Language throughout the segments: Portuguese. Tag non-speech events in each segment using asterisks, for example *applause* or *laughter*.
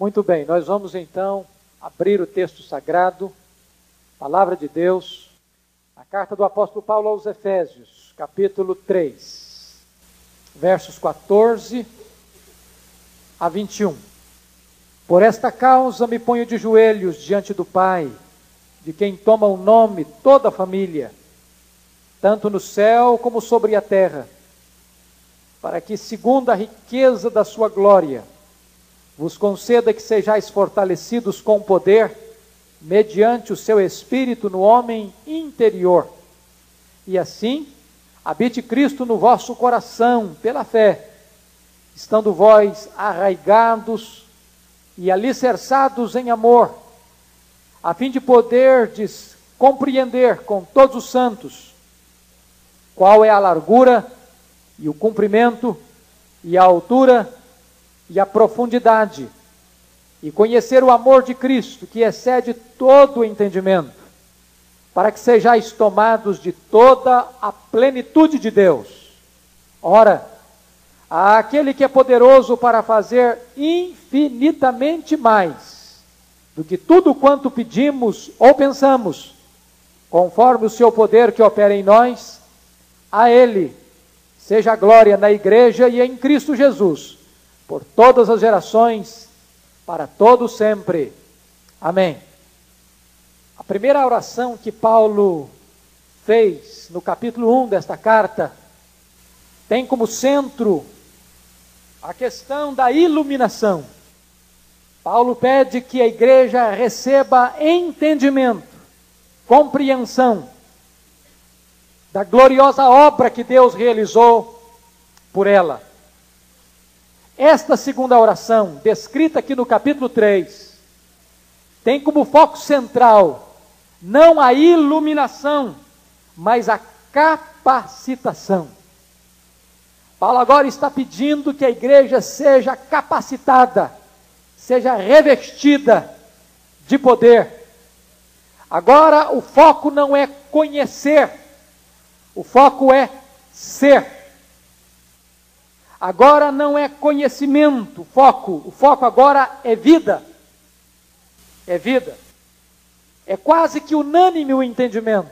Muito bem, nós vamos então abrir o texto sagrado, Palavra de Deus, a carta do apóstolo Paulo aos Efésios, capítulo 3, versos 14 a 21. Por esta causa me ponho de joelhos diante do Pai, de quem toma o nome toda a família, tanto no céu como sobre a terra, para que, segundo a riqueza da sua glória, vos conceda que sejais fortalecidos com poder, mediante o seu espírito no homem interior. E assim, habite Cristo no vosso coração, pela fé, estando vós arraigados e alicerçados em amor, a fim de poderdes compreender com todos os santos qual é a largura e o comprimento e a altura e a profundidade, e conhecer o amor de Cristo, que excede todo o entendimento, para que sejais tomados de toda a plenitude de Deus. Ora, aquele que é poderoso para fazer infinitamente mais do que tudo quanto pedimos ou pensamos, conforme o seu poder que opera em nós, a Ele seja a glória na Igreja e em Cristo Jesus por todas as gerações, para todo sempre. Amém. A primeira oração que Paulo fez no capítulo 1 desta carta tem como centro a questão da iluminação. Paulo pede que a igreja receba entendimento, compreensão da gloriosa obra que Deus realizou por ela. Esta segunda oração, descrita aqui no capítulo 3, tem como foco central não a iluminação, mas a capacitação. Paulo agora está pedindo que a igreja seja capacitada, seja revestida de poder. Agora o foco não é conhecer, o foco é ser. Agora não é conhecimento, foco. O foco agora é vida. É vida. É quase que unânime o entendimento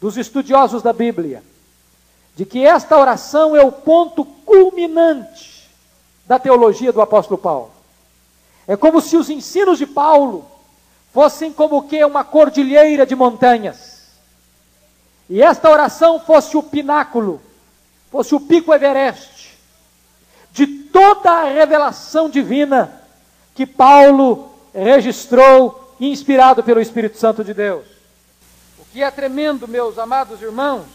dos estudiosos da Bíblia de que esta oração é o ponto culminante da teologia do apóstolo Paulo. É como se os ensinos de Paulo fossem como que uma cordilheira de montanhas. E esta oração fosse o pináculo, fosse o pico Everest de toda a revelação divina que Paulo registrou, inspirado pelo Espírito Santo de Deus. O que é tremendo, meus amados irmãos,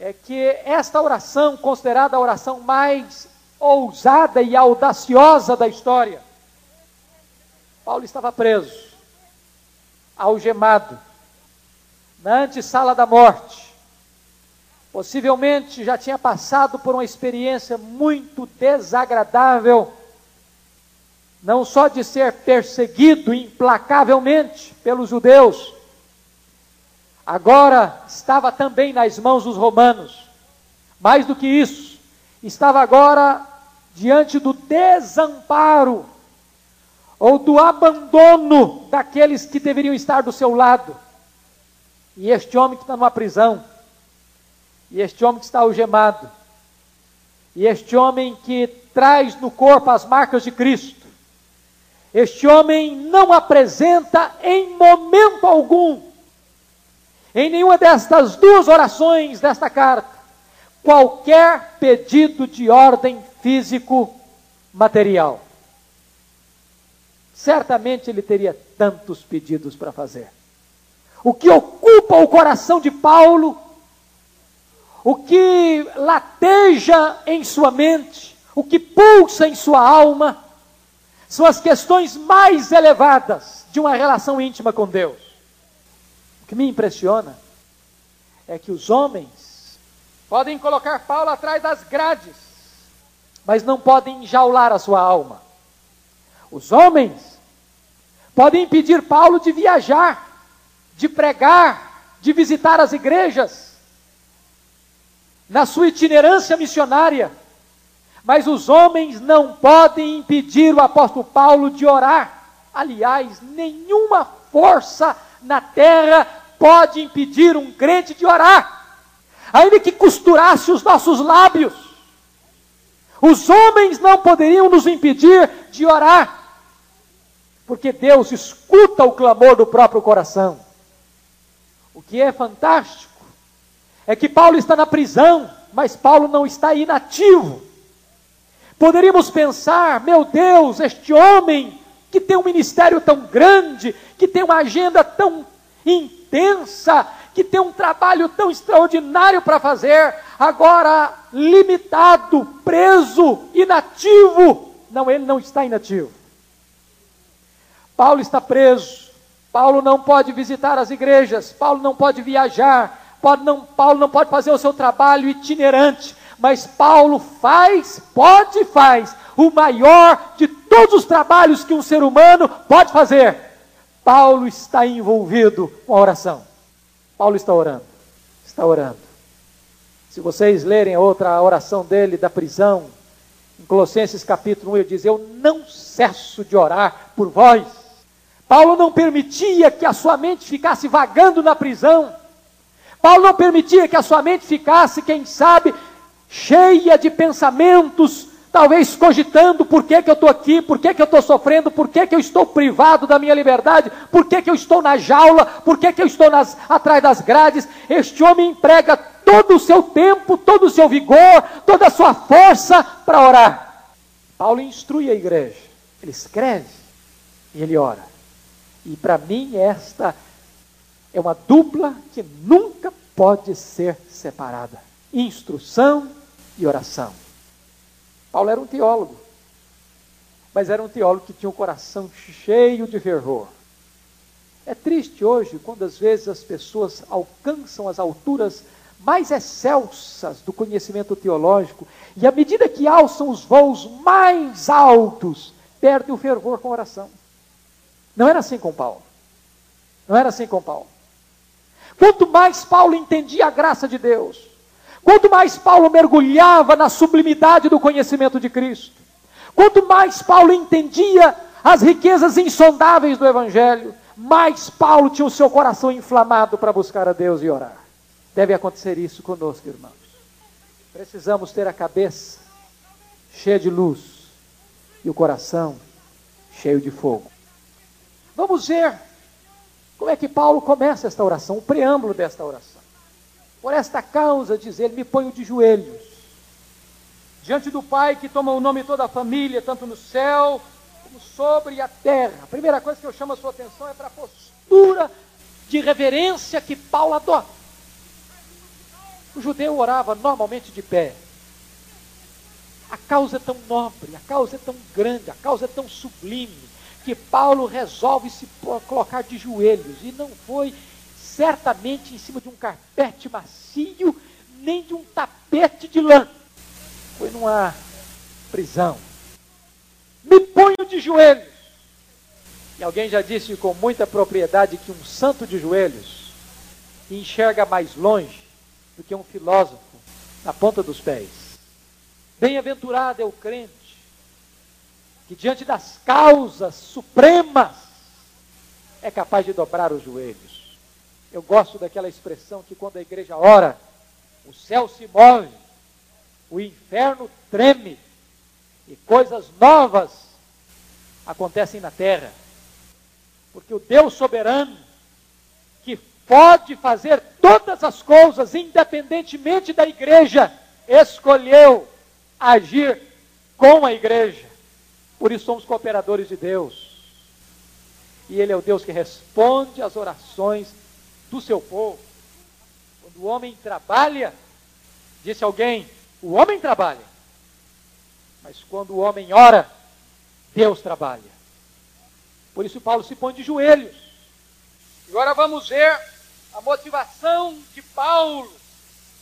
é que esta oração, considerada a oração mais ousada e audaciosa da história, Paulo estava preso, algemado, na antessala da morte, Possivelmente já tinha passado por uma experiência muito desagradável, não só de ser perseguido implacavelmente pelos judeus, agora estava também nas mãos dos romanos. Mais do que isso, estava agora diante do desamparo ou do abandono daqueles que deveriam estar do seu lado. E este homem que está numa prisão, e este homem que está algemado, e este homem que traz no corpo as marcas de Cristo, este homem não apresenta em momento algum, em nenhuma destas duas orações desta carta, qualquer pedido de ordem físico-material. Certamente ele teria tantos pedidos para fazer. O que ocupa o coração de Paulo o que lateja em sua mente, o que pulsa em sua alma, são as questões mais elevadas de uma relação íntima com Deus. O que me impressiona é que os homens podem colocar Paulo atrás das grades, mas não podem enjaular a sua alma. Os homens podem impedir Paulo de viajar, de pregar, de visitar as igrejas, na sua itinerância missionária, Mas os homens não podem impedir o apóstolo Paulo de orar. Aliás, nenhuma força na terra pode impedir um crente de orar, ainda que costurasse os nossos lábios. Os homens não poderiam nos impedir de orar, porque Deus escuta o clamor do próprio coração. O que é fantástico é que Paulo está na prisão, mas Paulo não está inativo. Poderíamos pensar, meu Deus, este homem que tem um ministério tão grande, que tem uma agenda tão intensa, que tem um trabalho tão extraordinário para fazer, agora limitado, preso, inativo. Não, ele não está inativo. Paulo está preso. Paulo não pode visitar as igrejas. Paulo não pode viajar. Paulo não, Paulo não pode fazer o seu trabalho itinerante mas Paulo faz, pode e faz, o maior de todos os trabalhos que um ser humano pode fazer. Paulo está envolvido com a oração. Paulo está orando, está orando. Se vocês lerem a outra oração dele da prisão, em Colossenses capítulo 1, ele diz: Eu não cesso de orar por vós. Paulo não permitia que a sua mente ficasse vagando na prisão. Paulo não permitia que a sua mente ficasse, quem sabe, cheia de pensamentos, talvez cogitando por que, que eu estou aqui, por que, que eu estou sofrendo, por que, que eu estou privado da minha liberdade, por que, que eu estou na jaula, por que, que eu estou nas, atrás das grades. Este homem emprega todo o seu tempo, todo o seu vigor, toda a sua força para orar. Paulo instrui a igreja, ele escreve e ele ora. E para mim, esta é uma dupla que nunca pode ser separada instrução e oração. Paulo era um teólogo, mas era um teólogo que tinha o um coração cheio de fervor. É triste hoje quando às vezes as pessoas alcançam as alturas mais excelsas do conhecimento teológico e à medida que alçam os voos mais altos, perdem o fervor com a oração. Não era assim com Paulo. Não era assim com Paulo. Quanto mais Paulo entendia a graça de Deus, Quanto mais Paulo mergulhava na sublimidade do conhecimento de Cristo, quanto mais Paulo entendia as riquezas insondáveis do Evangelho, mais Paulo tinha o seu coração inflamado para buscar a Deus e orar. Deve acontecer isso conosco, irmãos. Precisamos ter a cabeça cheia de luz e o coração cheio de fogo. Vamos ver como é que Paulo começa esta oração, o preâmbulo desta oração. Por esta causa, diz ele, me ponho de joelhos diante do Pai que toma o nome de toda a família, tanto no céu como sobre a terra. A primeira coisa que eu chamo a sua atenção é para a postura de reverência que Paulo adota. O judeu orava normalmente de pé. A causa é tão nobre, a causa é tão grande, a causa é tão sublime, que Paulo resolve se colocar de joelhos. E não foi certamente em cima de um carpete macio, nem de um tapete de lã. Foi numa prisão. Me ponho de joelhos. E alguém já disse com muita propriedade que um santo de joelhos enxerga mais longe do que um filósofo na ponta dos pés. Bem-aventurado é o crente que, diante das causas supremas, é capaz de dobrar os joelhos. Eu gosto daquela expressão que quando a igreja ora, o céu se move, o inferno treme e coisas novas acontecem na terra. Porque o Deus soberano, que pode fazer todas as coisas independentemente da igreja, escolheu agir com a igreja. Por isso somos cooperadores de Deus. E Ele é o Deus que responde às orações do seu povo. Quando o homem trabalha, disse alguém, o homem trabalha. Mas quando o homem ora, Deus trabalha. Por isso Paulo se põe de joelhos. Agora vamos ver a motivação de Paulo.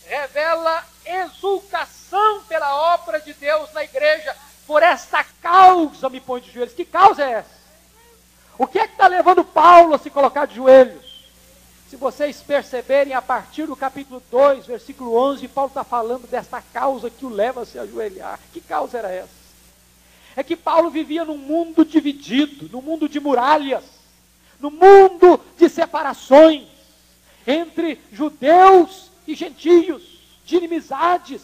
Revela exultação pela obra de Deus na igreja. Por esta causa me põe de joelhos. Que causa é essa? O que é que está levando Paulo a se colocar de joelhos? Se vocês perceberem, a partir do capítulo 2, versículo 11, Paulo está falando desta causa que o leva a se ajoelhar. Que causa era essa? É que Paulo vivia num mundo dividido, num mundo de muralhas, no mundo de separações entre judeus e gentios, de inimizades,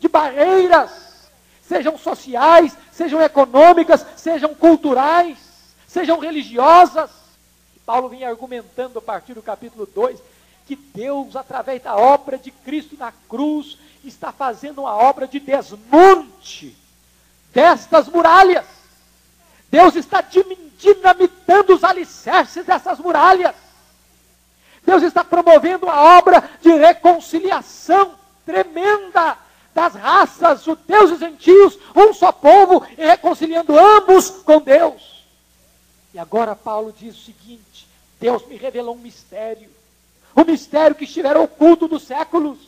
de barreiras, sejam sociais, sejam econômicas, sejam culturais, sejam religiosas. Paulo vinha argumentando a partir do capítulo 2 que Deus, através da obra de Cristo na cruz, está fazendo uma obra de desmonte destas muralhas. Deus está dinamitando os alicerces dessas muralhas. Deus está promovendo a obra de reconciliação tremenda das raças, judeus e gentios, um só povo, e reconciliando ambos com Deus. E agora Paulo diz o seguinte: Deus me revelou um mistério, um mistério que estivera oculto dos séculos.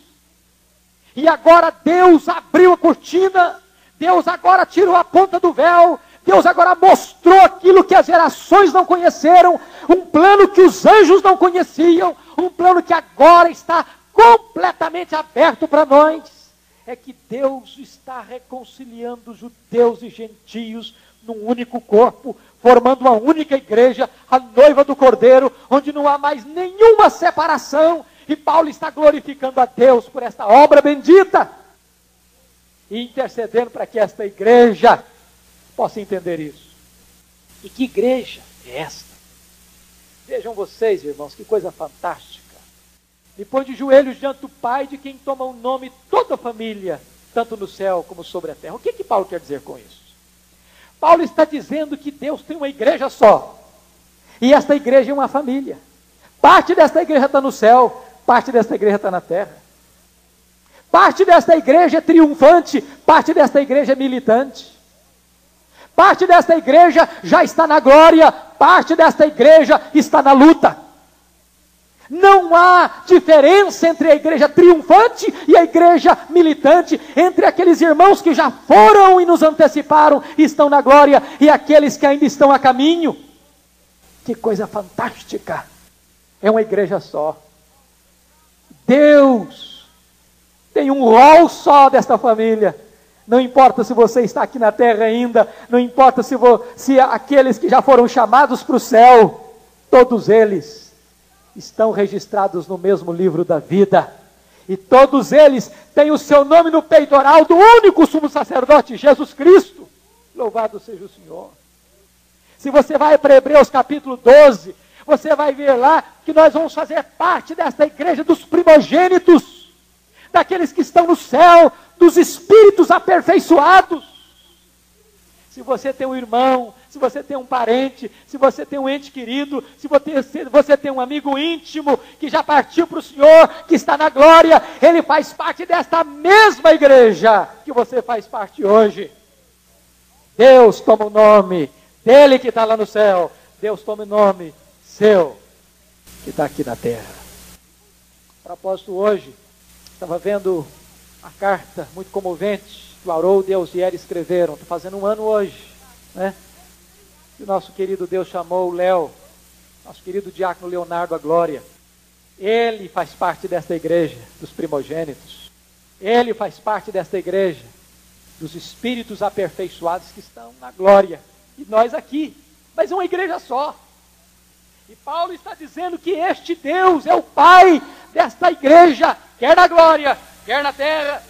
E agora Deus abriu a cortina, Deus agora tirou a ponta do véu, Deus agora mostrou aquilo que as gerações não conheceram, um plano que os anjos não conheciam, um plano que agora está completamente aberto para nós. É que Deus está reconciliando judeus e gentios num único corpo, formando uma única igreja, a noiva do Cordeiro, onde não há mais nenhuma separação. E Paulo está glorificando a Deus por esta obra bendita e intercedendo para que esta igreja possa entender isso. E que igreja é esta? Vejam vocês, irmãos, que coisa fantástica. Me põe de joelhos diante do Pai, de quem toma o nome toda a família, tanto no céu como sobre a terra. O que, que Paulo quer dizer com isso? Paulo está dizendo que Deus tem uma igreja só. E esta igreja é uma família. Parte desta igreja está no céu, parte desta igreja está na terra. Parte desta igreja é triunfante, parte desta igreja é militante. Parte desta igreja já está na glória, parte desta igreja está na luta. Não há diferença entre a igreja triunfante e a igreja militante, entre aqueles irmãos que já foram e nos anteciparam e estão na glória e aqueles que ainda estão a caminho. Que coisa fantástica! É uma igreja só. Deus tem um rol só desta família. Não importa se você está aqui na terra ainda, não importa se, se aqueles que já foram chamados para o céu, todos eles estão registrados no mesmo livro da vida. E todos eles têm o seu nome no peitoral do único sumo sacerdote, Jesus Cristo. Louvado seja o Senhor. Se você vai para Hebreus capítulo 12, você vai ver lá que nós vamos fazer parte desta igreja dos primogênitos, daqueles que estão no céu, dos espíritos aperfeiçoados. Se você tem um irmão, se você tem um parente, se você tem um ente querido, se você tem um amigo íntimo que já partiu para o Senhor, que está na glória, ele faz parte desta mesma igreja que você faz parte hoje. Deus toma o nome dele que está lá no céu, Deus toma o nome seu que está aqui na terra. A propósito, hoje, estava vendo a carta muito comovente o Haroldo e a escreveram. Estou fazendo um ano hoje, né? E o nosso querido Deus chamou o Léo, nosso querido diácono Leonardo a Glória. Ele faz parte desta igreja dos primogênitos. Ele faz parte desta igreja dos espíritos aperfeiçoados que estão na glória. E nós aqui. Mas é uma igreja só. E Paulo está dizendo que este Deus é o Pai desta igreja, quer na glória, quer na terra.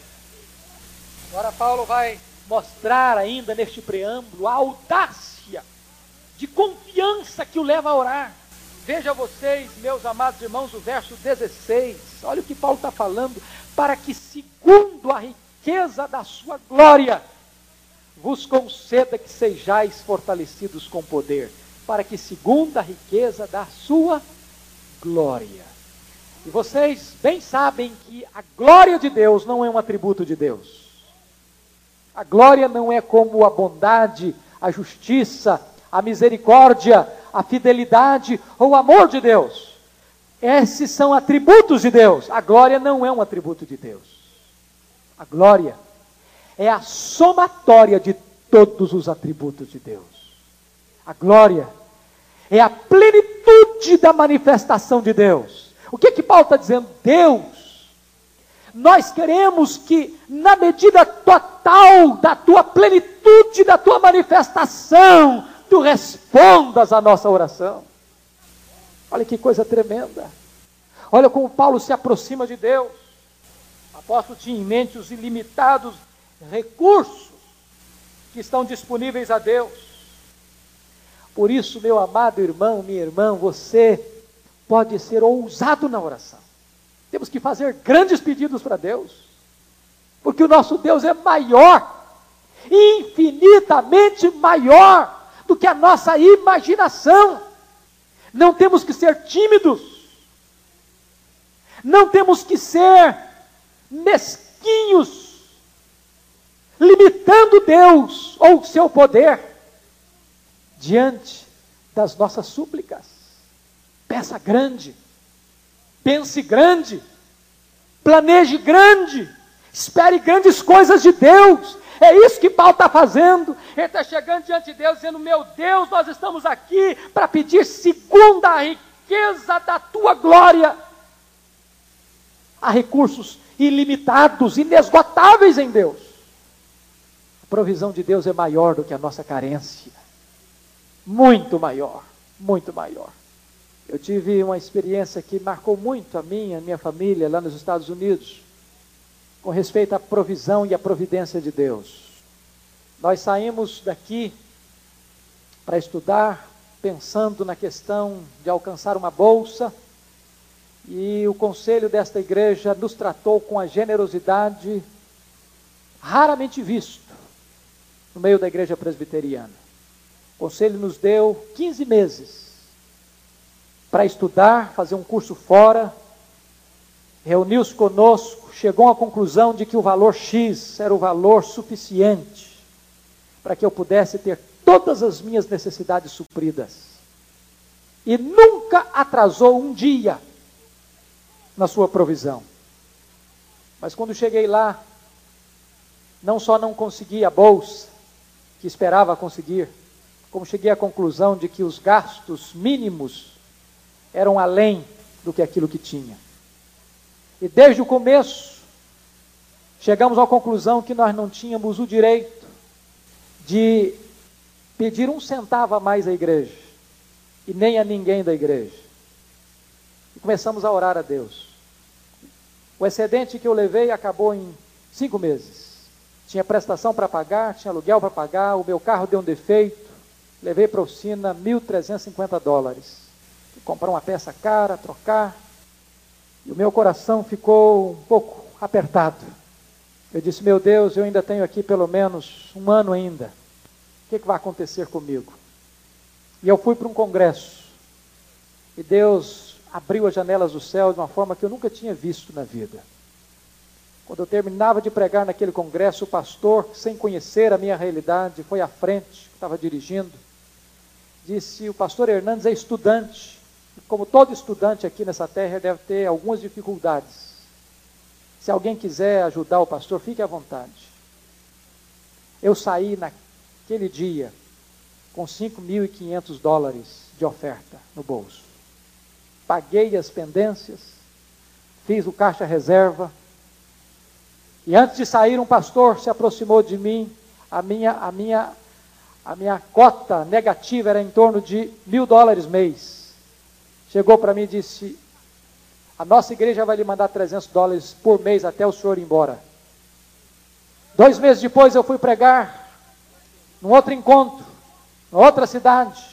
Agora Paulo vai mostrar ainda neste preâmbulo a audácia de confiança que o leva a orar. Veja vocês, meus amados irmãos, o verso 16. Olha o que Paulo está falando. Para que, segundo a riqueza da sua glória, vos conceda que sejais fortalecidos com poder. Para que, segundo a riqueza da sua glória, e vocês bem sabem que a glória de Deus não é um atributo de Deus. A glória não é como a bondade, a justiça, a misericórdia, a fidelidade ou o amor de Deus. Esses são atributos de Deus. A glória não é um atributo de Deus. A glória é a somatória de todos os atributos de Deus. A glória é a plenitude da manifestação de Deus. O que que Paulo está dizendo? Deus, nós queremos que, na medida total da tua plenitude, da tua manifestação, tu respondas à nossa oração. Olha que coisa tremenda. Olha como Paulo se aproxima de Deus. O apóstolo tinha em mente os ilimitados recursos que estão disponíveis a Deus. Por isso, meu amado irmão, minha irmã, você pode ser ousado na oração. Temos que fazer grandes pedidos para Deus, porque o nosso Deus é maior, infinitamente maior do que a nossa imaginação. Não temos que ser tímidos, não temos que ser mesquinhos, limitando Deus ou o seu poder diante das nossas súplicas. Peça grande, pense grande, planeje grande, espere grandes coisas de Deus. É isso que Paulo está fazendo. Ele está chegando diante de Deus, dizendo: Meu Deus, nós estamos aqui para pedir segundo a riqueza da tua glória. Há recursos ilimitados, inesgotáveis em Deus. A provisão de Deus é maior do que a nossa carência. Muito maior, muito maior. Eu tive uma experiência que marcou muito a minha, a minha família lá nos Estados Unidos, com respeito à provisão e à providência de Deus. Nós saímos daqui para estudar, pensando na questão de alcançar uma bolsa, e o conselho desta igreja nos tratou com a generosidade raramente visto no meio da igreja presbiteriana. O conselho nos deu 15 meses para estudar, fazer um curso fora, reuniu-se conosco, chegou à conclusão de que o valor X era o valor suficiente para que eu pudesse ter todas as minhas necessidades supridas. E nunca atrasou um dia na sua provisão. Mas quando cheguei lá, não só não consegui a bolsa, que esperava conseguir, como cheguei à conclusão de que os gastos mínimos eram além do que aquilo que tinha. E desde o começo, chegamos à conclusão que nós não tínhamos o direito de pedir um centavo a mais à igreja, e nem a ninguém da igreja. E começamos a orar a Deus. O excedente que eu levei acabou em cinco meses. Tinha prestação para pagar, tinha aluguel para pagar, o meu carro deu um defeito, levei para a oficina 1.350 dólares. Comprar uma peça cara, trocar, e o meu coração ficou um pouco apertado. Eu disse, meu Deus, eu ainda tenho aqui pelo menos um ano ainda. O que, que vai acontecer comigo? E eu fui para um congresso. E Deus abriu as janelas do céu de uma forma que eu nunca tinha visto na vida. Quando eu terminava de pregar naquele congresso, o pastor, sem conhecer a minha realidade, foi à frente, estava dirigindo, disse: O pastor Hernandes é estudante, como todo estudante aqui nessa terra, deve ter algumas dificuldades. Se alguém quiser ajudar o pastor, fique à vontade. Eu saí naquele dia com 5.500 dólares de oferta no bolso. Paguei as pendências, fiz o caixa reserva, e antes de sair, um pastor se aproximou de mim. A minha, a minha, a minha cota negativa era em torno de mil dólares mês. Chegou para mim e disse: A nossa igreja vai lhe mandar 300 dólares por mês até o senhor ir embora. Dois meses depois, eu fui pregar num outro encontro, em outra cidade.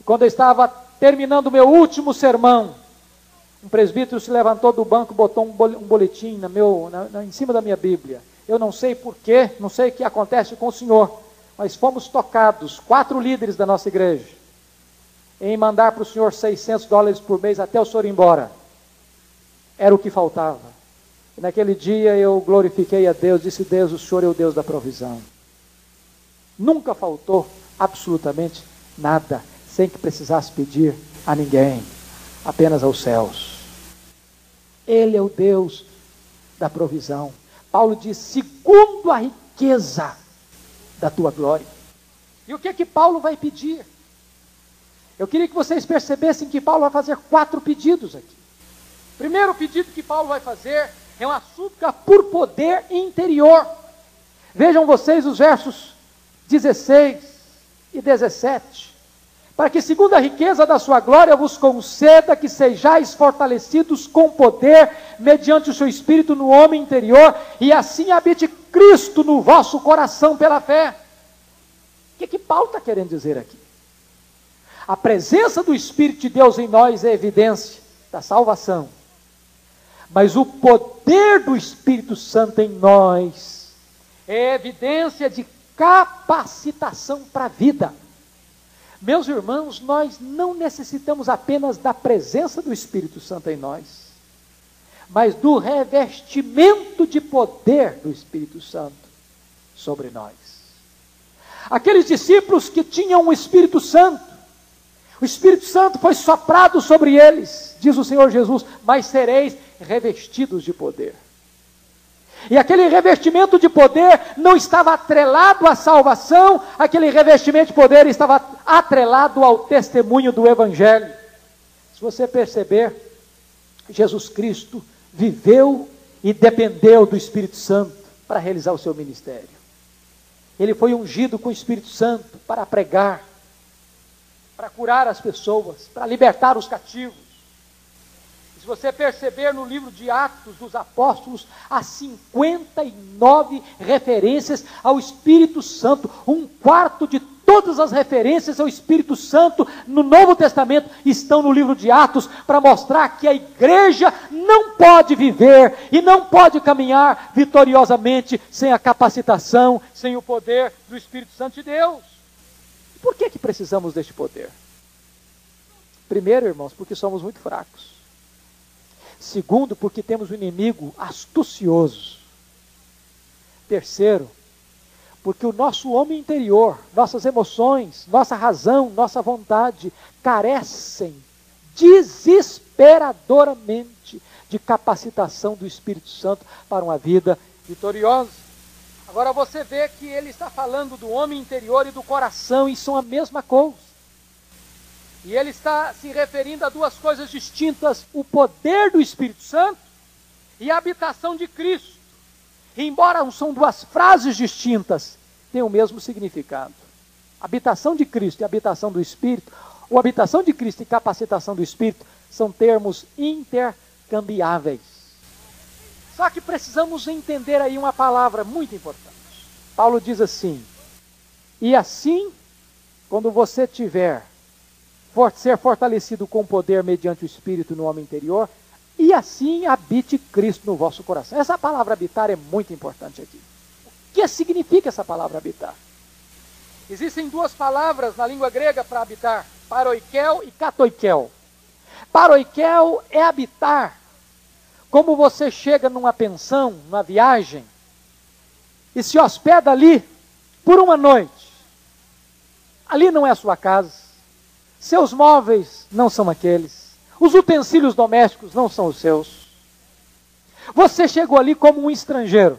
E quando eu estava terminando o meu último sermão, um presbítero se levantou do banco, botou um boletim na meu, na, na, em cima da minha Bíblia. Eu não sei porquê, não sei o que acontece com o senhor, mas fomos tocados, quatro líderes da nossa igreja, em mandar para o senhor 600 dólares por mês até o senhor ir embora. Era o que faltava. E naquele dia eu glorifiquei a Deus, disse: Deus, o senhor é o Deus da provisão. Nunca faltou absolutamente nada, sem que precisasse pedir a ninguém, apenas aos céus. Ele é o Deus da provisão. Paulo diz: segundo a riqueza da tua glória. E o que é que Paulo vai pedir? Eu queria que vocês percebessem que Paulo vai fazer quatro pedidos aqui. O primeiro pedido que Paulo vai fazer é uma súplica por poder interior. Vejam vocês os versos 16 e 17. Para que, segundo a riqueza da sua glória, vos conceda que sejais fortalecidos com poder, mediante o seu espírito no homem interior, e assim habite Cristo no vosso coração pela fé. O que, que Paulo está querendo dizer aqui? A presença do Espírito de Deus em nós é evidência da salvação. Mas o poder do Espírito Santo em nós é evidência de capacitação para a vida. Meus irmãos, nós não necessitamos apenas da presença do Espírito Santo em nós, mas do revestimento de poder do Espírito Santo sobre nós. Aqueles discípulos que tinham o Espírito Santo, o Espírito Santo foi soprado sobre eles, diz o Senhor Jesus, mas sereis revestidos de poder. E aquele revestimento de poder não estava atrelado à salvação, aquele revestimento de poder estava atrelado ao testemunho do Evangelho. Se você perceber, Jesus Cristo viveu e dependeu do Espírito Santo para realizar o seu ministério. Ele foi ungido com o Espírito Santo para pregar, para curar as pessoas, para libertar os cativos. E se você perceber no livro de Atos dos Apóstolos, há 59 referências ao Espírito Santo, um quarto de todas as referências ao Espírito Santo no Novo Testamento estão no livro de Atos para mostrar que a igreja não pode viver e não pode caminhar vitoriosamente sem a capacitação, sem o poder do Espírito Santo de Deus. Por que, que precisamos deste poder? Primeiro, irmãos, porque somos muito fracos. Segundo, porque temos um inimigo astucioso. Terceiro, porque o nosso homem interior, nossas emoções, nossa razão, nossa vontade carecem desesperadoramente de capacitação do Espírito Santo para uma vida vitoriosa. Agora você vê que ele está falando do homem interior e do coração, e são a mesma coisa. E ele está se referindo a duas coisas distintas: o poder do Espírito Santo e a habitação de Cristo. E embora são duas frases distintas, têm o mesmo significado. Habitação de Cristo e habitação do Espírito, ou habitação de Cristo e capacitação do Espírito, são termos intercambiáveis. Só que precisamos entender aí uma palavra muito importante. Paulo diz assim: E assim, quando você tiver ser fortalecido com poder mediante o Espírito no homem interior, e assim habite Cristo no vosso coração. Essa palavra habitar é muito importante aqui. O que significa essa palavra habitar? Existem duas palavras na língua grega para habitar: paroikel e katoikel. Paroikel é habitar como você chega numa pensão, numa viagem, e se hospeda ali por uma noite. Ali não é a sua casa. Seus móveis não são aqueles. Os utensílios domésticos não são os seus. Você chegou ali como um estrangeiro.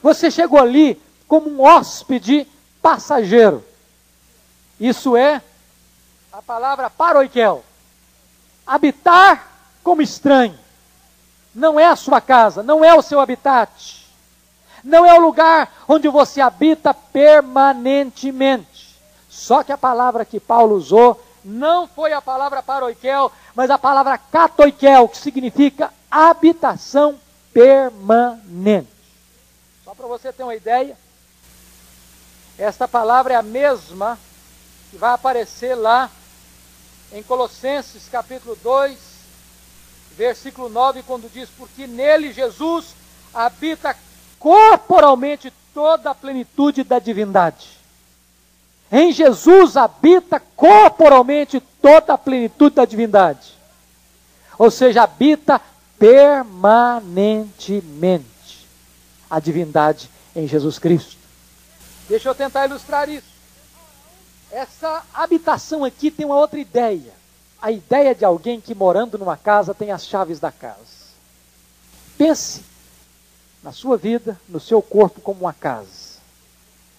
Você chegou ali como um hóspede passageiro. Isso é a palavra paroikel. Habitar como estranho não é a sua casa, não é o seu habitat, não é o lugar onde você habita permanentemente. Só que a palavra que Paulo usou não foi a palavra paroikel, mas a palavra catoikel, que significa habitação permanente. Só para você ter uma ideia, esta palavra é a mesma que vai aparecer lá em Colossenses capítulo 2, versículo 9, quando diz: Porque nele Jesus habita corporalmente toda a plenitude da divindade. Em Jesus habita corporalmente toda a plenitude da divindade. Ou seja, habita permanentemente a divindade em Jesus Cristo. Deixa eu tentar ilustrar isso. Essa habitação aqui tem uma outra ideia a ideia de alguém que morando numa casa tem as chaves da casa. Pense na sua vida, no seu corpo como uma casa.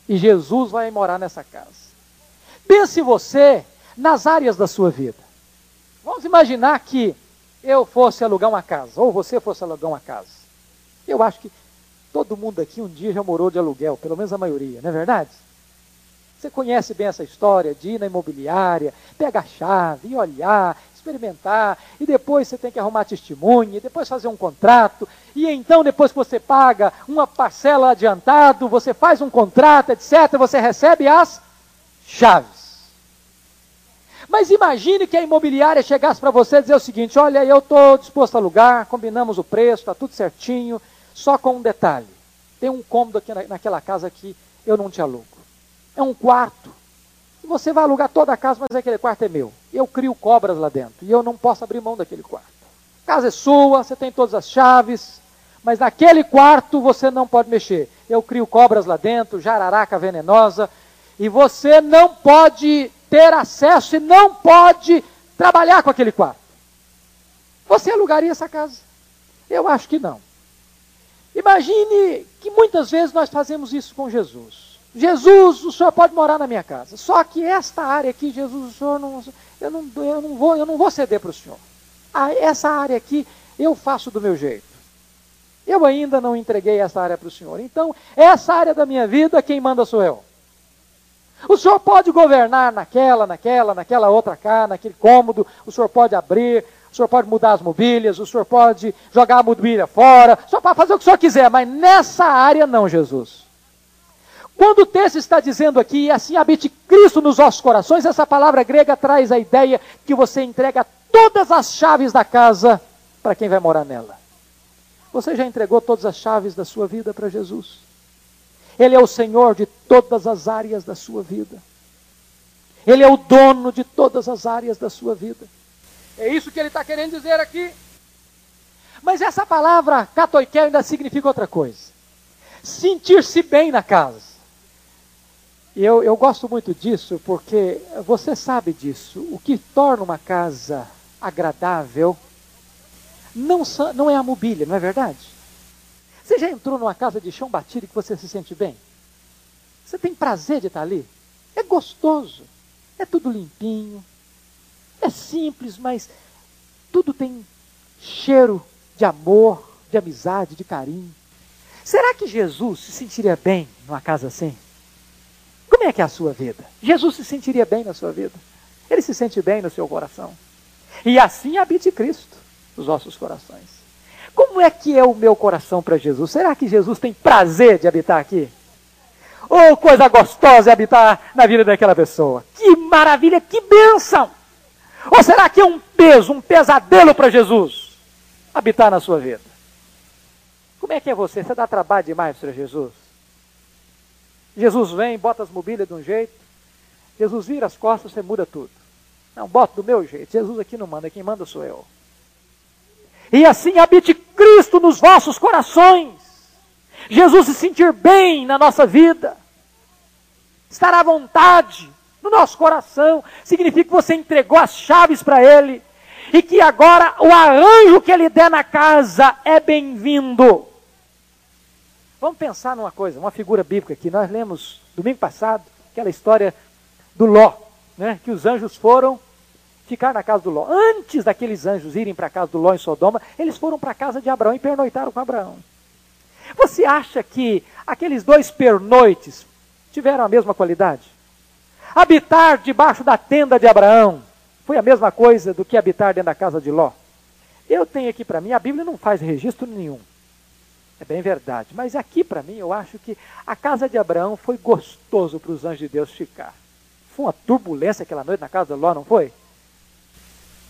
E Jesus vai morar nessa casa. Pense você nas áreas da sua vida. Vamos imaginar que eu fosse alugar uma casa, ou você fosse alugar uma casa. Eu acho que todo mundo aqui um dia já morou de aluguel, pelo menos a maioria, não é verdade? Você conhece bem essa história de ir na imobiliária, pegar a chave e olhar, experimentar, e depois você tem que arrumar testemunha, depois fazer um contrato, e então depois que você paga uma parcela adiantado, você faz um contrato, etc., você recebe as chaves. Mas imagine que a imobiliária chegasse para você e dizer o seguinte: olha, eu estou disposto a alugar, combinamos o preço, está tudo certinho, só com um detalhe: tem um cômodo aqui na, naquela casa que eu não te alugo. É um quarto. Você vai alugar toda a casa, mas aquele quarto é meu. Eu crio cobras lá dentro e eu não posso abrir mão daquele quarto. A casa é sua, você tem todas as chaves, mas naquele quarto você não pode mexer. Eu crio cobras lá dentro, jararaca venenosa, e você não pode ter acesso e não pode trabalhar com aquele quarto. Você alugaria essa casa? Eu acho que não. Imagine que muitas vezes nós fazemos isso com Jesus. Jesus, o senhor pode morar na minha casa. Só que esta área aqui, Jesus, o senhor não, eu não, eu não vou, eu não vou ceder para o senhor. Ah, essa área aqui eu faço do meu jeito. Eu ainda não entreguei essa área para o senhor. Então, essa área da minha vida, quem manda sou eu. O senhor pode governar naquela, naquela, naquela outra cá, naquele cômodo, o senhor pode abrir, o senhor pode mudar as mobílias, o senhor pode jogar a mobília fora, o senhor pode fazer o que o senhor quiser, mas nessa área não, Jesus. Quando o texto está dizendo aqui, assim habite Cristo nos vossos corações, essa palavra grega traz a ideia que você entrega todas as chaves da casa para quem vai morar nela. Você já entregou todas as chaves da sua vida para Jesus? Ele é o Senhor de todas as áreas da sua vida. Ele é o dono de todas as áreas da sua vida. É isso que ele está querendo dizer aqui. Mas essa palavra catoiquel ainda significa outra coisa. Sentir-se bem na casa. Eu, eu gosto muito disso porque você sabe disso. O que torna uma casa agradável não, não é a mobília, não é verdade? Você já entrou numa casa de chão batido que você se sente bem? Você tem prazer de estar ali? É gostoso. É tudo limpinho. É simples, mas tudo tem cheiro de amor, de amizade, de carinho. Será que Jesus se sentiria bem numa casa assim? Como é que é a sua vida? Jesus se sentiria bem na sua vida? Ele se sente bem no seu coração. E assim habite Cristo nos nossos corações. Como é que é o meu coração para Jesus? Será que Jesus tem prazer de habitar aqui? Oh, coisa gostosa é habitar na vida daquela pessoa. Que maravilha, que bênção! Ou será que é um peso, um pesadelo para Jesus habitar na sua vida? Como é que é você? Você dá trabalho demais para Jesus? Jesus vem, bota as mobílias de um jeito, Jesus vira as costas, você muda tudo. Não, bota do meu jeito. Jesus aqui não manda, quem manda sou eu e assim habite Cristo nos vossos corações. Jesus se sentir bem na nossa vida, estar à vontade no nosso coração, significa que você entregou as chaves para Ele e que agora o arranjo que Ele der na casa é bem-vindo. Vamos pensar numa coisa, uma figura bíblica aqui. Nós lemos domingo passado aquela história do Ló, né, que os anjos foram ficar na casa do Ló. Antes daqueles anjos irem para a casa do Ló em Sodoma, eles foram para a casa de Abraão e pernoitaram com Abraão. Você acha que aqueles dois pernoites tiveram a mesma qualidade? Habitar debaixo da tenda de Abraão foi a mesma coisa do que habitar dentro da casa de Ló? Eu tenho aqui para mim, a Bíblia não faz registro nenhum. É bem verdade. Mas aqui para mim, eu acho que a casa de Abraão foi gostoso para os anjos de Deus ficar. Foi uma turbulência aquela noite na casa de Ló, não foi?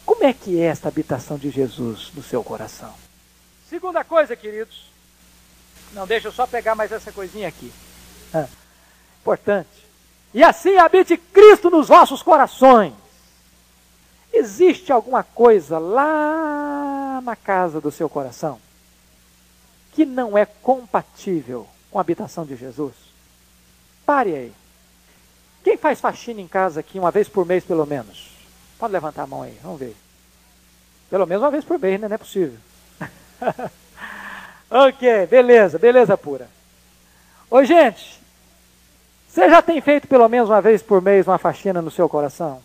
Como é que é esta habitação de Jesus no seu coração? Segunda coisa, queridos. Não, deixa eu só pegar mais essa coisinha aqui. Ah, importante. E assim habite Cristo nos vossos corações. Existe alguma coisa lá na casa do seu coração que não é compatível com a habitação de Jesus? Pare aí. Quem faz faxina em casa aqui uma vez por mês, pelo menos? Pode levantar a mão aí, vamos ver. Pelo menos uma vez por mês, né? Não é possível. *laughs* ok, beleza, beleza pura. Ô gente, você já tem feito pelo menos uma vez por mês uma faxina no seu coração?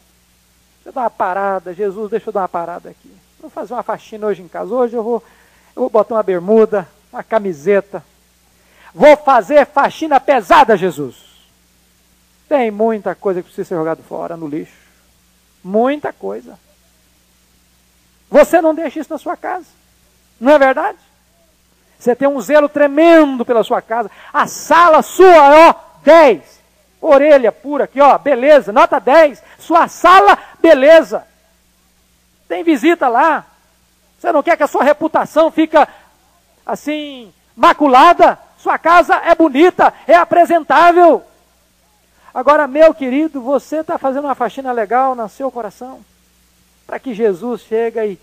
Deixa eu dar uma parada, Jesus, deixa eu dar uma parada aqui. Vou fazer uma faxina hoje em casa. Hoje eu vou, eu vou botar uma bermuda, uma camiseta. Vou fazer faxina pesada, Jesus. Tem muita coisa que precisa ser jogada fora no lixo. Muita coisa. Você não deixa isso na sua casa. Não é verdade? Você tem um zelo tremendo pela sua casa. A sala sua ó, 10. Orelha pura aqui, ó, beleza, nota 10. Sua sala, beleza. Tem visita lá. Você não quer que a sua reputação fica assim, maculada? Sua casa é bonita, é apresentável. Agora, meu querido, você está fazendo uma faxina legal no seu coração, para que Jesus chegue e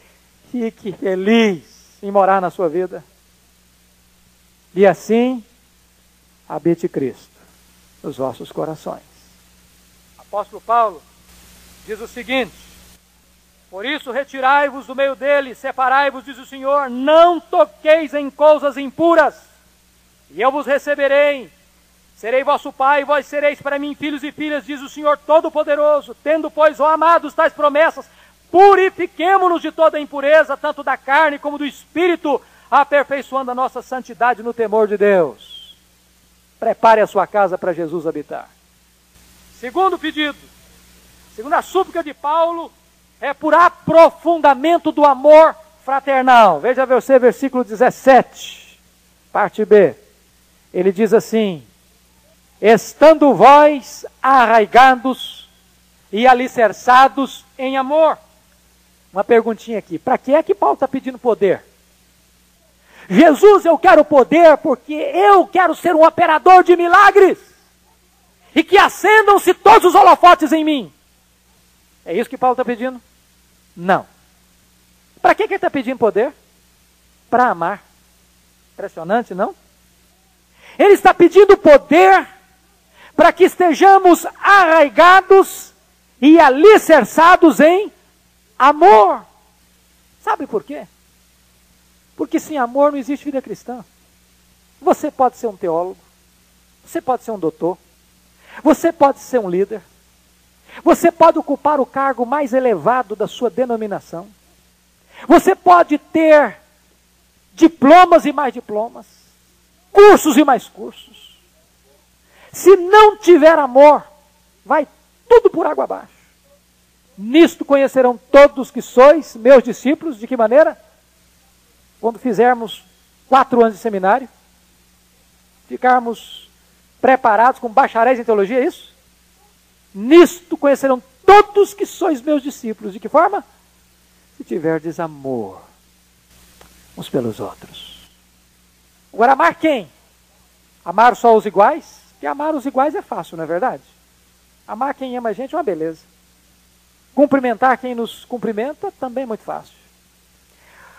fique feliz em morar na sua vida. E assim, habite Cristo nos vossos corações. Apóstolo Paulo diz o seguinte: Por isso retirai-vos do meio dele, separai-vos, diz o Senhor, não toqueis em coisas impuras, e eu vos receberei. Serei vosso pai, e vós sereis para mim filhos e filhas, diz o Senhor Todo-Poderoso. Tendo, pois, ó amados, tais promessas, purifiquemo-nos de toda impureza, tanto da carne como do espírito, aperfeiçoando a nossa santidade no temor de Deus. Prepare a sua casa para Jesus habitar. Segundo pedido, segundo a súplica de Paulo, é por aprofundamento do amor fraternal. Veja você, versículo 17, parte B. Ele diz assim: Estando vós arraigados e alicerçados em amor. Uma perguntinha aqui: para que é que Paulo está pedindo poder? Jesus, eu quero poder porque eu quero ser um operador de milagres. E que acendam-se todos os holofotes em mim. É isso que Paulo está pedindo? Não. Para que, que ele está pedindo poder? Para amar. Impressionante, não? Ele está pedindo poder para que estejamos arraigados e alicerçados em amor. Sabe por quê? Porque sem amor não existe vida cristã. Você pode ser um teólogo, você pode ser um doutor, você pode ser um líder, você pode ocupar o cargo mais elevado da sua denominação, você pode ter diplomas e mais diplomas, cursos e mais cursos. Se não tiver amor, vai tudo por água abaixo. Nisto conhecerão todos que sois meus discípulos, de que maneira? quando fizermos quatro anos de seminário, ficarmos preparados com bacharéis em teologia, é isso? Nisto conhecerão todos que sois meus discípulos. De que forma? Se tiverdes amor uns pelos outros. Agora, amar quem? Amar só os iguais? Porque amar os iguais é fácil, não é verdade? Amar quem ama a gente é uma beleza. Cumprimentar quem nos cumprimenta também é muito fácil.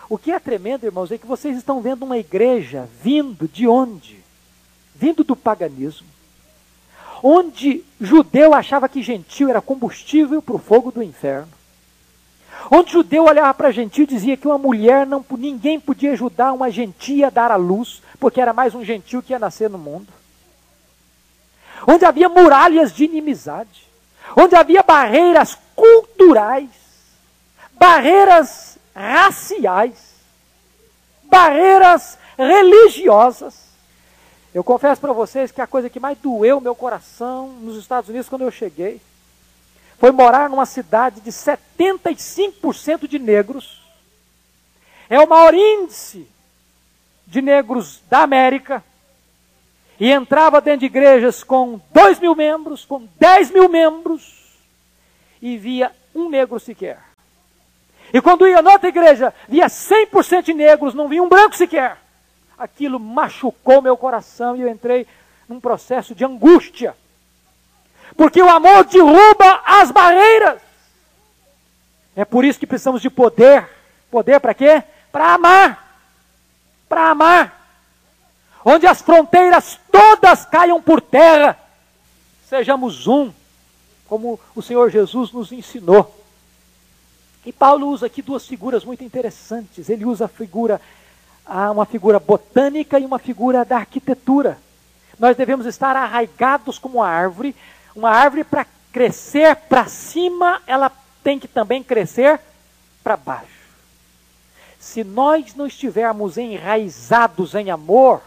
O que é tremendo, irmãos, é que vocês estão vendo uma igreja vindo de onde? Vindo do paganismo. Onde judeu achava que gentil era combustível para o fogo do inferno. Onde judeu olhava para gentil e dizia que uma mulher, não, ninguém podia ajudar uma gentia a dar à luz, porque era mais um gentil que ia nascer no mundo. Onde havia muralhas de inimizade. Onde havia barreiras culturais. Barreiras raciais, barreiras religiosas. Eu confesso para vocês que a coisa que mais doeu meu coração nos Estados Unidos quando eu cheguei foi morar numa cidade de 75% de negros. É o maior índice de negros da América. E entrava dentro de igrejas com 2 mil membros, com 10 mil membros, e via um negro sequer. E quando ia noutra igreja, via 100% de negros, não via um branco sequer. Aquilo machucou meu coração e eu entrei num processo de angústia. Porque o amor derruba as barreiras. É por isso que precisamos de poder. Poder para quê? Para amar. Para amar. Onde as fronteiras todas caiam por terra. Sejamos um, como o Senhor Jesus nos ensinou. E Paulo usa aqui duas figuras muito interessantes. Ele usa a figura, uma figura botânica e uma figura da arquitetura. Nós devemos estar arraigados como uma árvore. Uma árvore para crescer para cima, ela tem que também crescer para baixo. Se nós não estivermos enraizados em amor,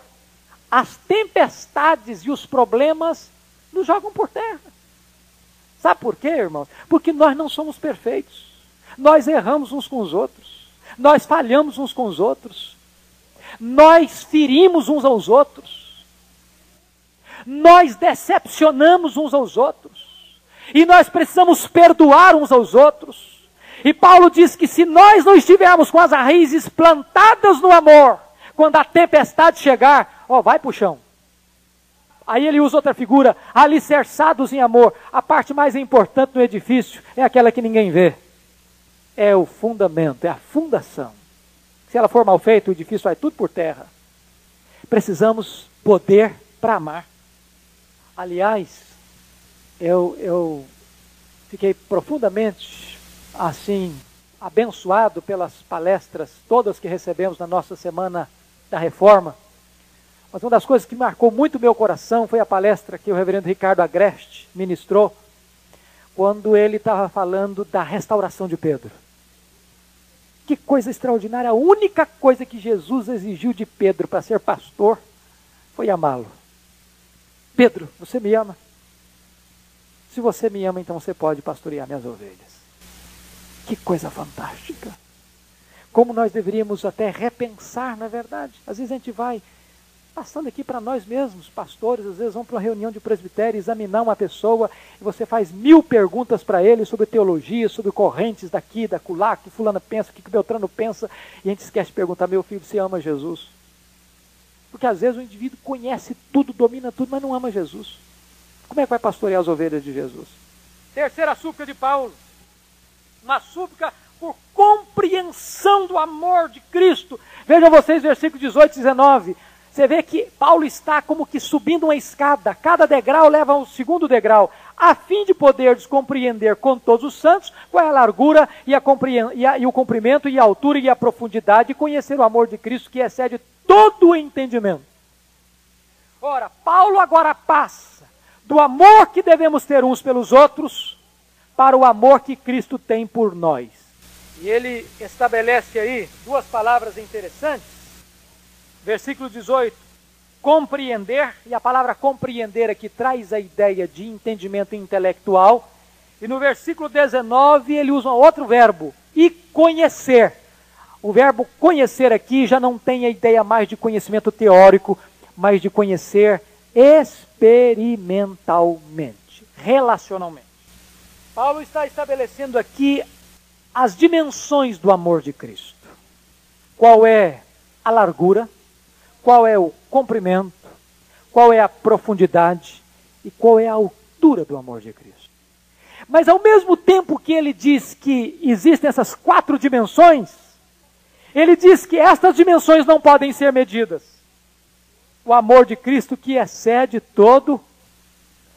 as tempestades e os problemas nos jogam por terra. Sabe por quê, irmãos? Porque nós não somos perfeitos. Nós erramos uns com os outros. Nós falhamos uns com os outros. Nós ferimos uns aos outros. Nós decepcionamos uns aos outros. E nós precisamos perdoar uns aos outros. E Paulo diz que se nós não estivermos com as raízes plantadas no amor, quando a tempestade chegar, ó, vai para o chão. Aí ele usa outra figura, alicerçados em amor. A parte mais importante do edifício é aquela que ninguém vê. É o fundamento, é a fundação. Se ela for mal feita, o edifício vai tudo por terra. Precisamos poder para amar. Aliás, eu, eu fiquei profundamente assim abençoado pelas palestras todas que recebemos na nossa semana da reforma. Mas uma das coisas que marcou muito meu coração foi a palestra que o reverendo Ricardo Agreste ministrou, quando ele estava falando da restauração de Pedro. Que coisa extraordinária! A única coisa que Jesus exigiu de Pedro para ser pastor foi amá-lo. Pedro, você me ama? Se você me ama, então você pode pastorear minhas ovelhas. Que coisa fantástica! Como nós deveríamos até repensar, na é verdade. Às vezes a gente vai passando aqui para nós mesmos, pastores, às vezes vão para uma reunião de presbitério examinar uma pessoa e você faz mil perguntas para ele sobre teologia, sobre correntes daqui, da culá, que fulano pensa, o que Beltrano pensa, e a gente esquece de perguntar, meu filho, você ama Jesus? Porque às vezes o indivíduo conhece tudo, domina tudo, mas não ama Jesus. Como é que vai pastorear as ovelhas de Jesus? Terceira súplica de Paulo. Uma súplica por compreensão do amor de Cristo. Vejam vocês, versículo 18 e 19. Você vê que Paulo está como que subindo uma escada, cada degrau leva ao segundo degrau, a fim de poder compreender com todos os santos qual é a largura e, a e, a, e o comprimento e a altura e a profundidade, e conhecer o amor de Cristo que excede todo o entendimento. Ora, Paulo agora passa do amor que devemos ter uns pelos outros para o amor que Cristo tem por nós. E ele estabelece aí duas palavras interessantes. Versículo 18: compreender, e a palavra compreender aqui traz a ideia de entendimento intelectual. E no versículo 19 ele usa outro verbo, e conhecer. O verbo conhecer aqui já não tem a ideia mais de conhecimento teórico, mas de conhecer experimentalmente, relacionalmente. Paulo está estabelecendo aqui as dimensões do amor de Cristo. Qual é a largura, qual é o comprimento, qual é a profundidade e qual é a altura do amor de Cristo. Mas ao mesmo tempo que ele diz que existem essas quatro dimensões, ele diz que estas dimensões não podem ser medidas o amor de Cristo que excede todo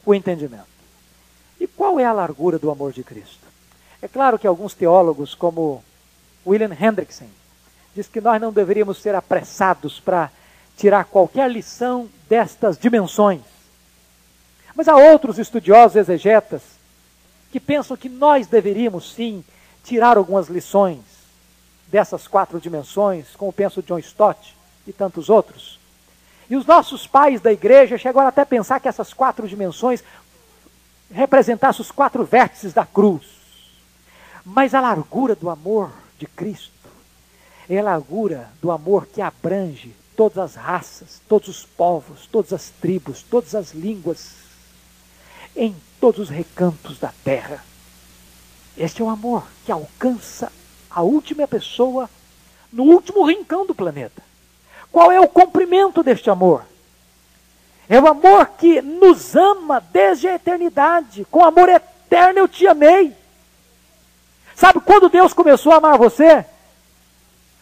o entendimento. E qual é a largura do amor de Cristo? É claro que alguns teólogos, como William Hendrickson, diz que nós não deveríamos ser apressados para tirar qualquer lição destas dimensões. Mas há outros estudiosos exegetas que pensam que nós deveríamos sim tirar algumas lições dessas quatro dimensões, como pensa John Stott e tantos outros. E os nossos pais da igreja chegaram até a pensar que essas quatro dimensões representassem os quatro vértices da cruz. Mas a largura do amor de Cristo é a largura do amor que abrange todas as raças, todos os povos, todas as tribos, todas as línguas, em todos os recantos da terra. Este é o amor que alcança a última pessoa no último rincão do planeta. Qual é o comprimento deste amor? É o amor que nos ama desde a eternidade. Com amor eterno eu te amei. Sabe quando Deus começou a amar você?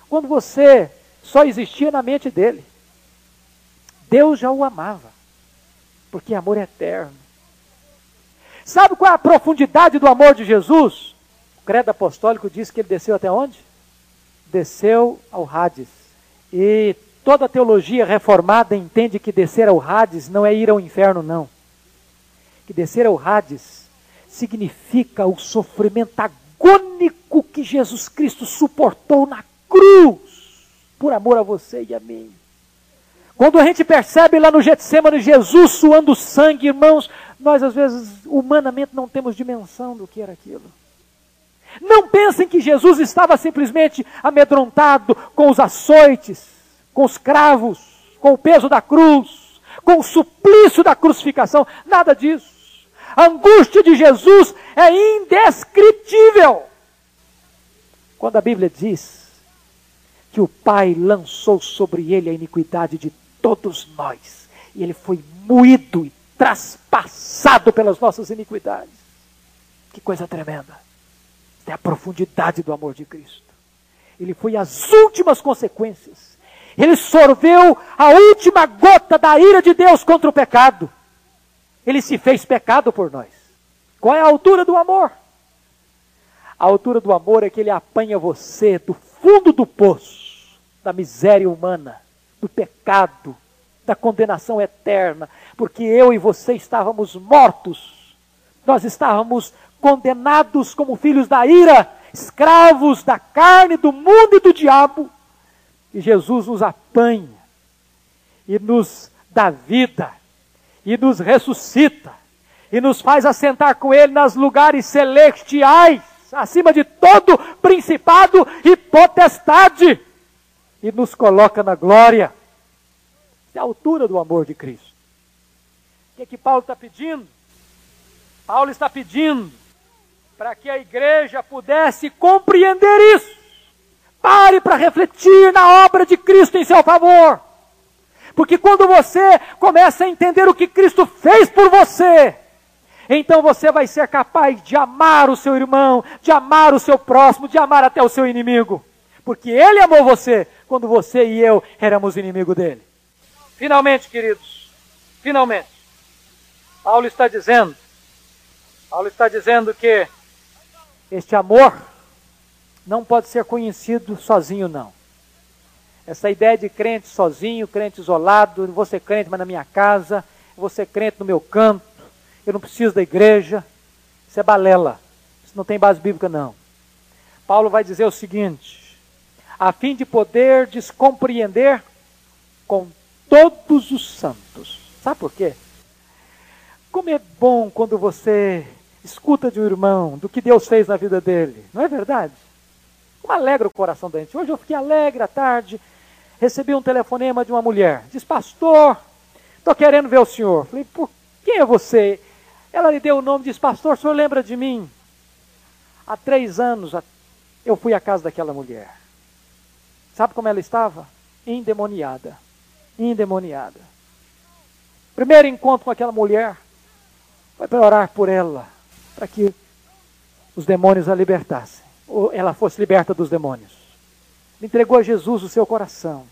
Quando você só existia na mente dele. Deus já o amava. Porque amor é eterno. Sabe qual é a profundidade do amor de Jesus? O credo apostólico diz que ele desceu até onde? Desceu ao Hades. E Toda a teologia reformada entende que descer ao Hades não é ir ao inferno, não. Que descer ao Hades significa o sofrimento único que Jesus Cristo suportou na cruz por amor a você e a mim. Quando a gente percebe lá no Getsemane Jesus suando sangue, irmãos, nós às vezes humanamente não temos dimensão do que era aquilo. Não pensem que Jesus estava simplesmente amedrontado com os açoites, com os cravos, com o peso da cruz, com o suplício da crucificação, nada disso. A angústia de Jesus é indescritível. Quando a Bíblia diz que o Pai lançou sobre ele a iniquidade de todos nós, e ele foi moído e traspassado pelas nossas iniquidades. Que coisa tremenda. É a profundidade do amor de Cristo. Ele foi as últimas consequências. Ele sorveu a última gota da ira de Deus contra o pecado. Ele se fez pecado por nós. Qual é a altura do amor? A altura do amor é que ele apanha você do fundo do poço, da miséria humana, do pecado, da condenação eterna, porque eu e você estávamos mortos, nós estávamos condenados como filhos da ira, escravos da carne, do mundo e do diabo, e Jesus nos apanha e nos dá vida e nos ressuscita e nos faz assentar com Ele nos lugares celestiais, acima de todo principado e potestade, e nos coloca na glória. É a altura do amor de Cristo. O que, é que Paulo está pedindo? Paulo está pedindo para que a igreja pudesse compreender isso. Pare para refletir na obra de Cristo em seu favor. Porque quando você começa a entender o que Cristo fez por você, então você vai ser capaz de amar o seu irmão, de amar o seu próximo, de amar até o seu inimigo. Porque ele amou você quando você e eu éramos inimigo dele. Finalmente, queridos, finalmente, Paulo está dizendo, Paulo está dizendo que este amor não pode ser conhecido sozinho, não. Essa ideia de crente sozinho, crente isolado, vou ser crente, mas na minha casa, vou ser crente no meu canto, eu não preciso da igreja. Isso é balela. Isso não tem base bíblica, não. Paulo vai dizer o seguinte: a fim de poder descompreender com todos os santos. Sabe por quê? Como é bom quando você escuta de um irmão do que Deus fez na vida dele, não é verdade? Como alegra o coração da gente. Hoje eu fiquei alegre à tarde, recebi um telefonema de uma mulher. Diz, pastor, estou querendo ver o senhor. Falei, por quem é você? Ela lhe deu o nome disse, pastor, o senhor lembra de mim? Há três anos eu fui à casa daquela mulher. Sabe como ela estava? Endemoniada. Endemoniada. Primeiro encontro com aquela mulher foi para orar por ela, para que os demônios a libertassem, ou ela fosse liberta dos demônios entregou a Jesus o seu coração.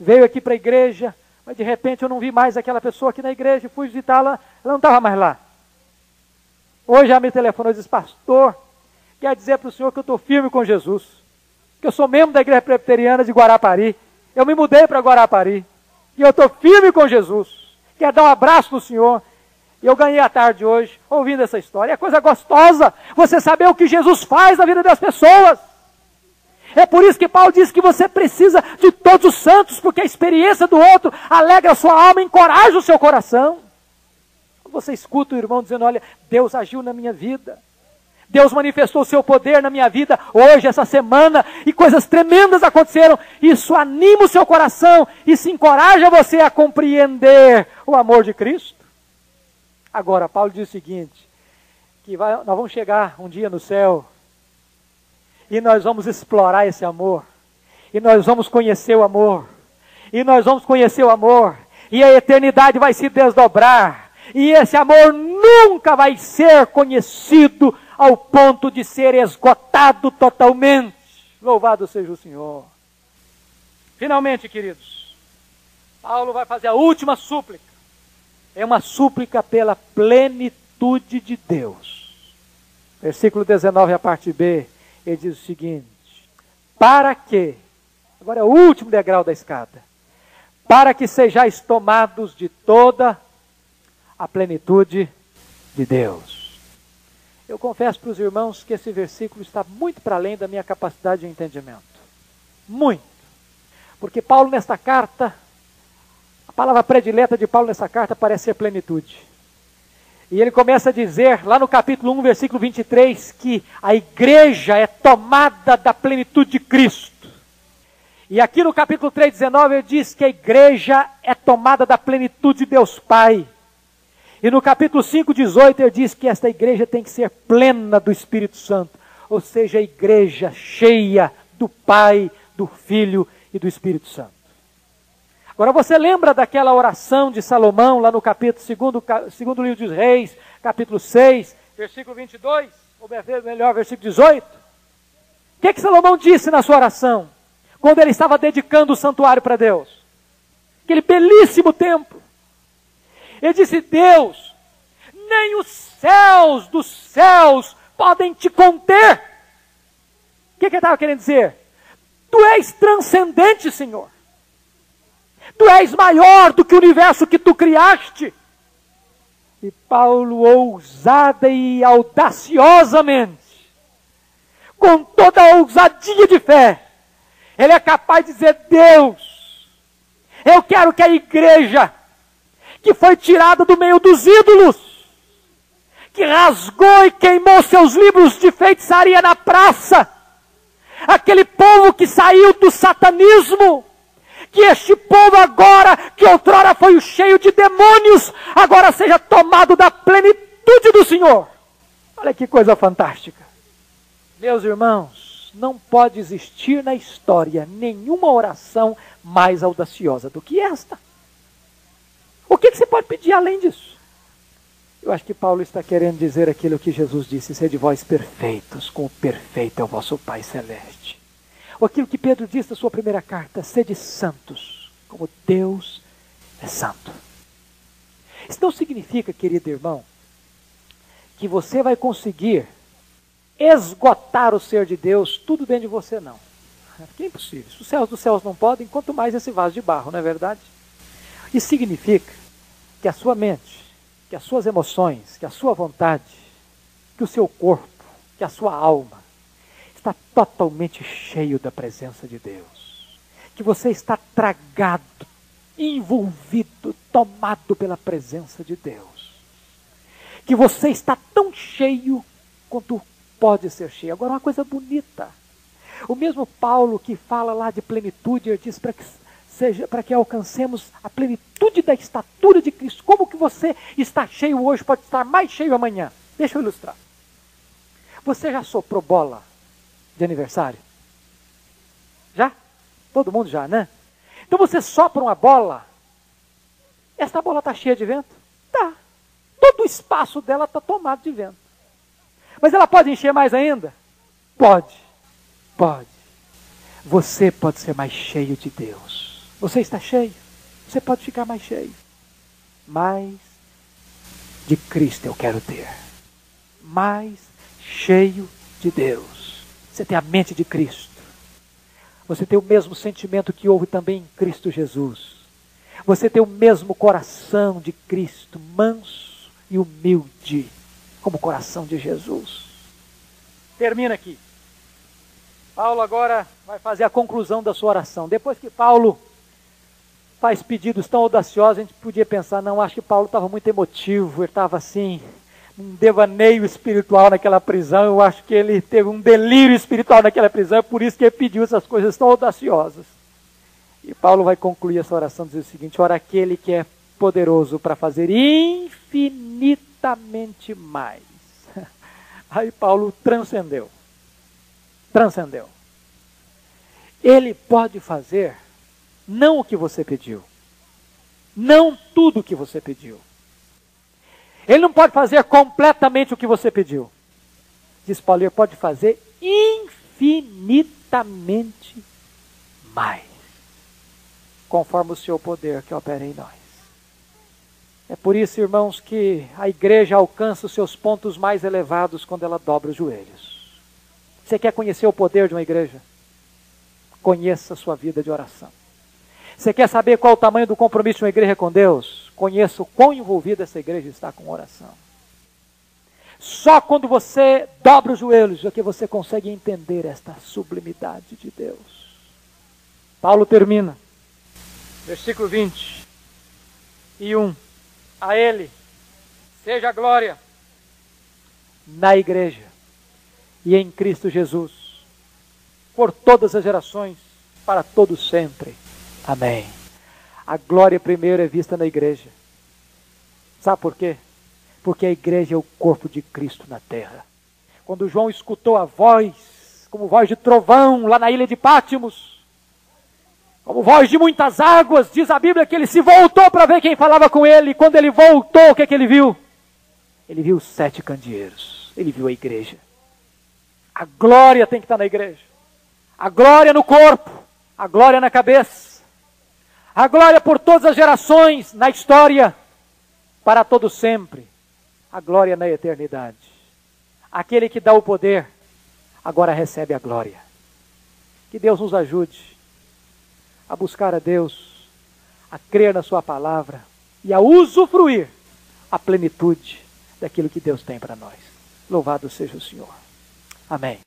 Veio aqui para a igreja, mas de repente eu não vi mais aquela pessoa aqui na igreja, fui visitá-la, ela não estava mais lá. Hoje ela me telefonou e disse, pastor, quer dizer para o senhor que eu estou firme com Jesus, que eu sou membro da igreja presbiteriana de Guarapari, eu me mudei para Guarapari, e eu estou firme com Jesus, quer dar um abraço no senhor, e eu ganhei a tarde hoje, ouvindo essa história. É coisa gostosa você saber o que Jesus faz na vida das pessoas. É por isso que Paulo diz que você precisa de todos os santos, porque a experiência do outro alegra a sua alma, encoraja o seu coração. Você escuta o irmão dizendo: Olha, Deus agiu na minha vida. Deus manifestou o seu poder na minha vida hoje, essa semana, e coisas tremendas aconteceram. Isso anima o seu coração se encoraja você a compreender o amor de Cristo. Agora, Paulo diz o seguinte: que vai, nós vamos chegar um dia no céu e nós vamos explorar esse amor. E nós vamos conhecer o amor. E nós vamos conhecer o amor. E a eternidade vai se desdobrar. E esse amor nunca vai ser conhecido ao ponto de ser esgotado totalmente. Louvado seja o Senhor. Finalmente, queridos, Paulo vai fazer a última súplica. É uma súplica pela plenitude de Deus. Versículo 19, a parte B ele diz o seguinte: para que, agora é o último degrau da escada, para que sejais tomados de toda a plenitude de Deus. Eu confesso para os irmãos que esse versículo está muito para além da minha capacidade de entendimento. Muito. Porque Paulo, nesta carta, a palavra predileta de Paulo nessa carta parece ser plenitude. E ele começa a dizer, lá no capítulo 1, versículo 23, que a igreja é tomada da plenitude de Cristo. E aqui no capítulo 3, 19, ele diz que a igreja é tomada da plenitude de Deus Pai. E no capítulo 5, 18, ele diz que esta igreja tem que ser plena do Espírito Santo. Ou seja, a igreja cheia do Pai, do Filho e do Espírito Santo. Agora você lembra daquela oração de Salomão, lá no capítulo 2 segundo livro dos Reis, capítulo 6, versículo 22, ou melhor, versículo 18? O que, que Salomão disse na sua oração? quando ele estava dedicando o santuário para Deus. Aquele belíssimo templo. Ele disse: Deus, nem os céus dos céus podem te conter. O que, que ele estava querendo dizer? Tu és transcendente, Senhor. Tu és maior do que o universo que tu criaste. E Paulo, ousada e audaciosamente, com toda a ousadia de fé, ele é capaz de dizer: Deus, eu quero que a igreja, que foi tirada do meio dos ídolos, que rasgou e queimou seus livros de feitiçaria na praça, aquele povo que saiu do satanismo, que este povo agora, que outrora foi cheio de demônios, agora seja tomado da plenitude do Senhor. Olha que coisa fantástica. Meus irmãos, não pode existir na história nenhuma oração mais audaciosa do que esta. O que, que você pode pedir além disso? Eu acho que Paulo está querendo dizer aquilo que Jesus disse: sede vós perfeitos, como perfeito é o vosso Pai Celeste. Ou aquilo que Pedro disse na sua primeira carta: sede santos, como Deus é santo. Isso não significa, querido irmão, que você vai conseguir esgotar o ser de Deus tudo dentro de você, não. É impossível. Se os céus dos céus não podem, quanto mais esse vaso de barro, não é verdade? Isso significa que a sua mente, que as suas emoções, que a sua vontade, que o seu corpo, que a sua alma está totalmente cheio da presença de Deus. Que você está tragado, envolvido, tomado pela presença de Deus. Que você está tão cheio quanto pode ser cheio. Agora, uma coisa bonita. O mesmo Paulo que fala lá de plenitude, ele diz para que seja para que alcancemos a plenitude da estatura de Cristo. Como que você está cheio hoje pode estar mais cheio amanhã? Deixa eu ilustrar. Você já soprou bola de aniversário? Já? Todo mundo já, né? Então você sopra uma bola. Esta bola está cheia de vento? Tá. Todo o espaço dela está tomado de vento. Mas ela pode encher mais ainda? Pode. Pode. Você pode ser mais cheio de Deus. Você está cheio. Você pode ficar mais cheio. Mais de Cristo eu quero ter. Mais cheio de Deus. Você tem a mente de Cristo. Você tem o mesmo sentimento que houve também em Cristo Jesus. Você tem o mesmo coração de Cristo, manso e humilde como o coração de Jesus. Termina aqui. Paulo agora vai fazer a conclusão da sua oração. Depois que Paulo faz pedidos tão audaciosos, a gente podia pensar, não, acho que Paulo estava muito emotivo, ele estava assim, um devaneio espiritual naquela prisão, eu acho que ele teve um delírio espiritual naquela prisão, é por isso que ele pediu essas coisas tão audaciosas. E Paulo vai concluir essa oração dizendo o seguinte: ora, aquele que é poderoso para fazer infinitamente mais. *laughs* Aí Paulo transcendeu. Transcendeu. Ele pode fazer não o que você pediu. Não tudo o que você pediu. Ele não pode fazer completamente o que você pediu. Diz Paulo, ele pode fazer infinitamente mais. Conforme o seu poder que opera em nós. É por isso, irmãos, que a igreja alcança os seus pontos mais elevados quando ela dobra os joelhos. Você quer conhecer o poder de uma igreja? Conheça a sua vida de oração. Você quer saber qual o tamanho do compromisso de uma igreja com Deus? Conheça o quão envolvida essa igreja está com oração. Só quando você dobra os joelhos é que você consegue entender esta sublimidade de Deus. Paulo termina, versículo 20 e 1. A Ele seja a glória na igreja e em Cristo Jesus, por todas as gerações, para todos sempre. Amém. A glória primeiro é vista na igreja. Sabe por quê? Porque a igreja é o corpo de Cristo na terra. Quando João escutou a voz, como voz de trovão, lá na ilha de Pátimos, como voz de muitas águas, diz a Bíblia que ele se voltou para ver quem falava com ele. E quando ele voltou, o que, é que ele viu? Ele viu sete candeeiros. Ele viu a igreja. A glória tem que estar na igreja. A glória no corpo. A glória na cabeça. A glória por todas as gerações, na história, para todo sempre. A glória na eternidade. Aquele que dá o poder, agora recebe a glória. Que Deus nos ajude a buscar a Deus, a crer na Sua palavra e a usufruir a plenitude daquilo que Deus tem para nós. Louvado seja o Senhor. Amém.